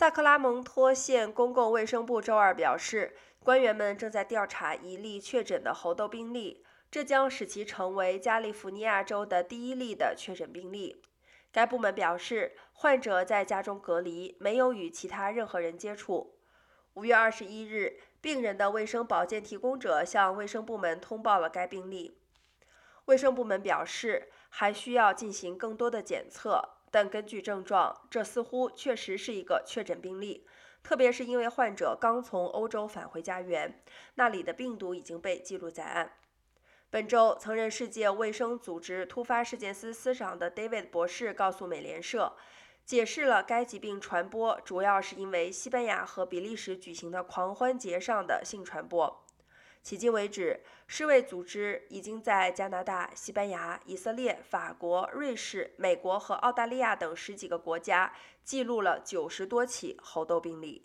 萨克拉蒙托县公共卫生部周二表示，官员们正在调查一例确诊的猴痘病例，这将使其成为加利福尼亚州的第一例的确诊病例。该部门表示，患者在家中隔离，没有与其他任何人接触。五月二十一日，病人的卫生保健提供者向卫生部门通报了该病例。卫生部门表示，还需要进行更多的检测，但根据症状，这似乎确实是一个确诊病例，特别是因为患者刚从欧洲返回家园，那里的病毒已经被记录在案。本周，曾任世界卫生组织突发事件司司长的 David 博士告诉美联社，解释了该疾病传播主要是因为西班牙和比利时举行的狂欢节上的性传播。迄今为止，世卫组织已经在加拿大、西班牙、以色列、法国、瑞士、美国和澳大利亚等十几个国家记录了九十多起猴痘病例。